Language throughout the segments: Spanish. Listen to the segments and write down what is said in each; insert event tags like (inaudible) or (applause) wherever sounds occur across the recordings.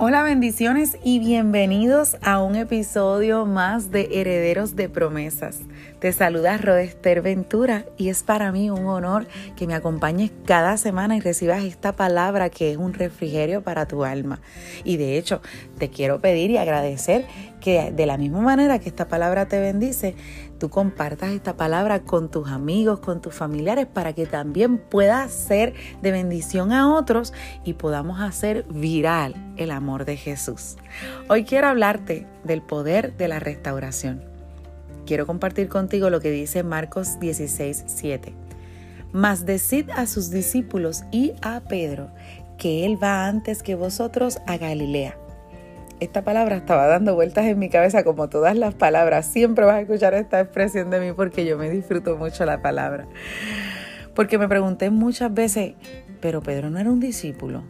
Hola bendiciones y bienvenidos a un episodio más de Herederos de Promesas. Te saluda Rodester Ventura y es para mí un honor que me acompañes cada semana y recibas esta palabra que es un refrigerio para tu alma. Y de hecho, te quiero pedir y agradecer que de la misma manera que esta palabra te bendice, tú compartas esta palabra con tus amigos, con tus familiares, para que también pueda ser de bendición a otros y podamos hacer viral el amor de Jesús. Hoy quiero hablarte del poder de la restauración. Quiero compartir contigo lo que dice Marcos 16, 7. Mas decid a sus discípulos y a Pedro que él va antes que vosotros a Galilea esta palabra estaba dando vueltas en mi cabeza como todas las palabras. Siempre vas a escuchar esta expresión de mí porque yo me disfruto mucho la palabra. Porque me pregunté muchas veces, pero Pedro no era un discípulo.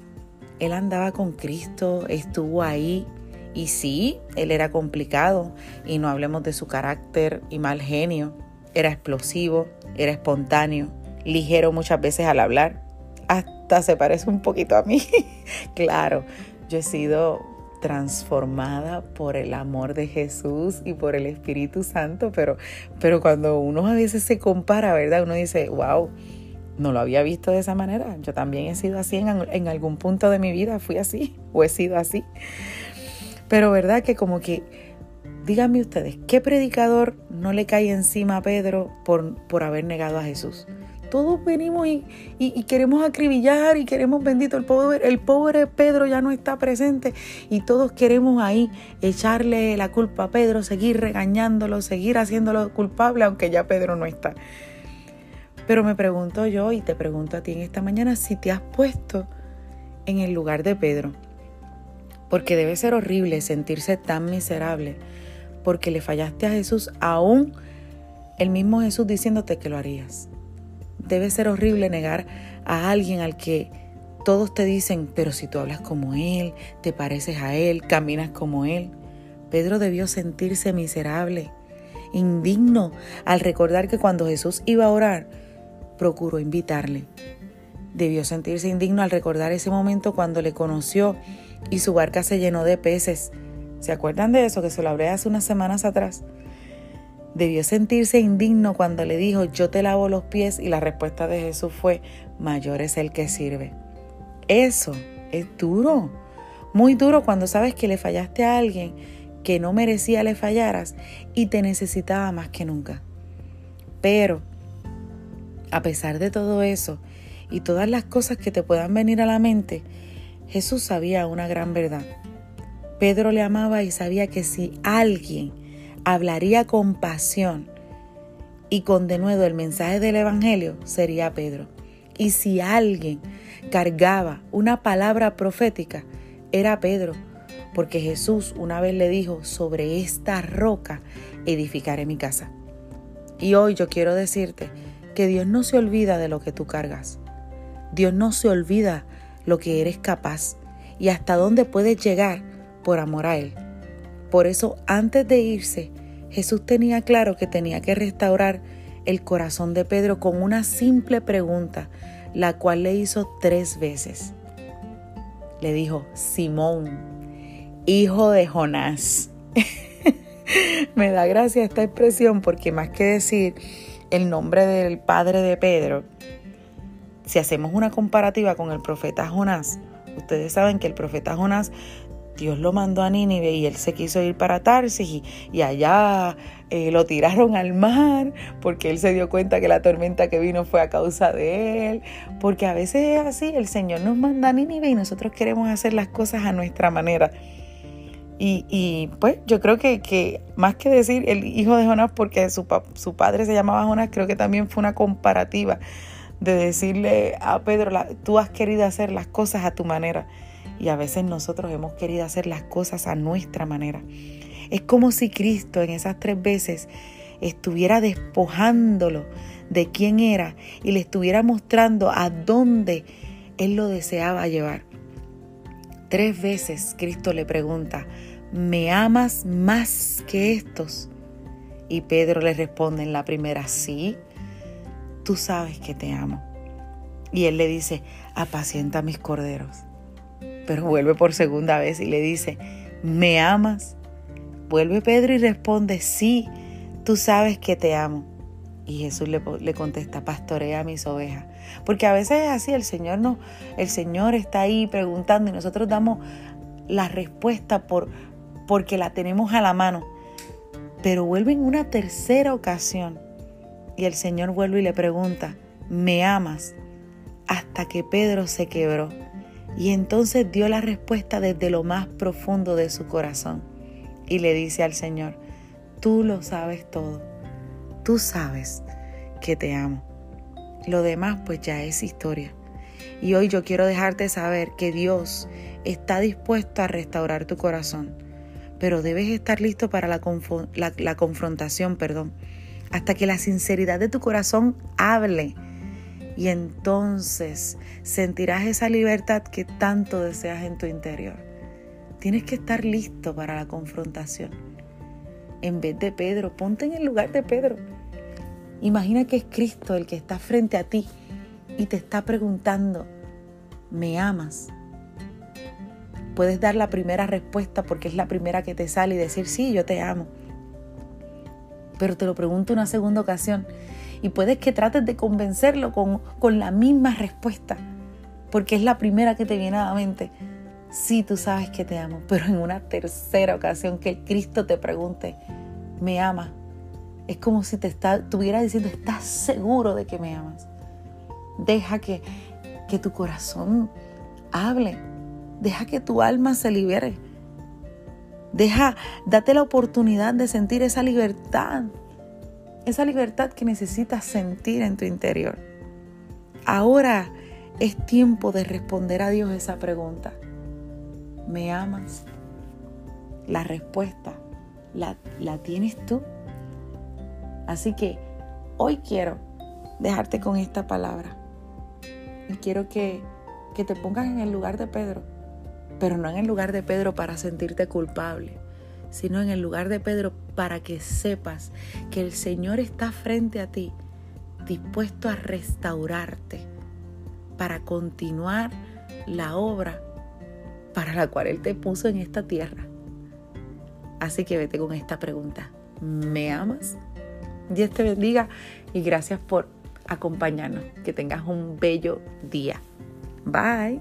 Él andaba con Cristo, estuvo ahí. Y sí, él era complicado. Y no hablemos de su carácter y mal genio. Era explosivo, era espontáneo, ligero muchas veces al hablar. Hasta se parece un poquito a mí. (laughs) claro, yo he sido transformada por el amor de Jesús y por el Espíritu Santo, pero, pero cuando uno a veces se compara, ¿verdad? Uno dice, wow, no lo había visto de esa manera. Yo también he sido así en, en algún punto de mi vida, fui así (laughs) o he sido así. Pero verdad que como que, díganme ustedes, ¿qué predicador no le cae encima a Pedro por, por haber negado a Jesús? todos venimos y, queremos acribillar y queremos, bendito, el pobre, el pobre Pedro ya no está presente y todos queremos ahí echarle la culpa a Pedro, seguir regañándolo, seguir haciéndolo culpable, aunque ya Pedro no está. Pero me pregunto yo y te pregunto a ti en esta mañana si te has puesto en el lugar de Pedro. Porque debe ser horrible sentirse tan miserable porque le fallaste a Jesús aún el mismo Jesús diciéndote que lo harías. Debe ser horrible negar a alguien al que todos te dicen, pero si tú hablas como Él, te pareces a Él, caminas como Él. Pedro debió sentirse miserable, indigno, al recordar que cuando Jesús iba a orar, procuró invitarle. Debió sentirse indigno al recordar ese momento cuando le conoció y su barca se llenó de peces. ¿Se acuerdan de eso que se lo hablé hace unas semanas atrás? Debió sentirse indigno cuando le dijo, yo te lavo los pies y la respuesta de Jesús fue, mayor es el que sirve. Eso es duro, muy duro cuando sabes que le fallaste a alguien que no merecía le fallaras y te necesitaba más que nunca. Pero, a pesar de todo eso y todas las cosas que te puedan venir a la mente, Jesús sabía una gran verdad. Pedro le amaba y sabía que si alguien hablaría con pasión y con denuedo el mensaje del Evangelio, sería Pedro. Y si alguien cargaba una palabra profética, era Pedro, porque Jesús una vez le dijo, sobre esta roca edificaré mi casa. Y hoy yo quiero decirte que Dios no se olvida de lo que tú cargas. Dios no se olvida lo que eres capaz y hasta dónde puedes llegar por amor a Él. Por eso antes de irse, Jesús tenía claro que tenía que restaurar el corazón de Pedro con una simple pregunta, la cual le hizo tres veces. Le dijo, Simón, hijo de Jonás. (laughs) Me da gracia esta expresión porque más que decir el nombre del padre de Pedro, si hacemos una comparativa con el profeta Jonás, ustedes saben que el profeta Jonás Dios lo mandó a Nínive y él se quiso ir para Tarsis y, allá eh, lo tiraron al mar porque él se dio cuenta que la tormenta que vino fue a causa de él. Porque a veces es así, el Señor nos manda a Nínive y nosotros queremos hacer las cosas a nuestra manera. Y, pues yo creo que, más que decir el hijo de Jonás porque su, su padre se llamaba Jonás, creo que también fue una comparativa de decirle a Pedro, tú has querido hacer las cosas a tu manera y a veces nosotros hemos querido hacer las cosas a nuestra manera. Es como si Cristo en esas tres veces estuviera despojándolo de quién era y le estuviera mostrando a dónde Él lo deseaba llevar. Tres veces Cristo le pregunta, ¿me amas más que estos? Y Pedro le responde en la primera, sí, tú sabes que te amo. Y él le dice, apacienta mis corderos. Pero vuelve por segunda vez y le dice, ¿me amas? Vuelve Pedro y responde, sí, tú sabes que te amo. Y Jesús le, contesta, pastorea mis ovejas. Porque a veces es así, el Señor, no, el Señor está ahí preguntando y nosotros damos la respuesta por, porque la tenemos a la mano. Pero vuelve en una tercera ocasión y el Señor vuelve y le pregunta, ¿me amas? Hasta que Pedro se quebró. Y entonces dio la respuesta desde lo más profundo de su corazón. Y le dice al Señor, tú lo sabes todo. Tú sabes que te amo. Lo demás pues ya es historia. Y hoy yo quiero dejarte saber que Dios está dispuesto a restaurar tu corazón, pero debes estar listo para la, la confrontación, perdón hasta que la sinceridad de tu corazón hable. Y entonces sentirás esa libertad que tanto deseas en tu interior. Tienes que estar listo para la confrontación. En vez de Pedro, ponte en el lugar de Pedro. Imagina que es Cristo el que está frente a ti y te está preguntando, ¿me amas? Puedes dar la primera respuesta porque es la primera que te sale y decir, sí, yo te amo pero te lo pregunto una segunda ocasión. Y puedes que trates de convencerlo con, con la misma respuesta, porque es la primera que te viene a la mente. Sí, tú sabes que te amo, pero en una tercera ocasión que Cristo te pregunte, ¿me ama? Es como si te está, estuviera diciendo, ¿estás seguro de que me amas? Deja que, que tu corazón hable. Deja que tu alma se libere. Deja, date la oportunidad de sentir esa libertad, esa libertad que necesitas sentir en tu interior. Ahora es tiempo de responder a Dios esa pregunta. ¿Me amas? La respuesta la, la tienes tú. Así que hoy quiero dejarte con esta palabra. Y quiero que, que te pongas en el lugar de Pedro pero no en el lugar de Pedro para sentirte culpable, sino en el lugar de Pedro para que sepas que el Señor está frente a ti, dispuesto a restaurarte, para continuar la obra para la cual Él te puso en esta tierra. Así que vete con esta pregunta. ¿Me amas? Dios te bendiga y gracias por acompañarnos. Que tengas un bello día. Bye.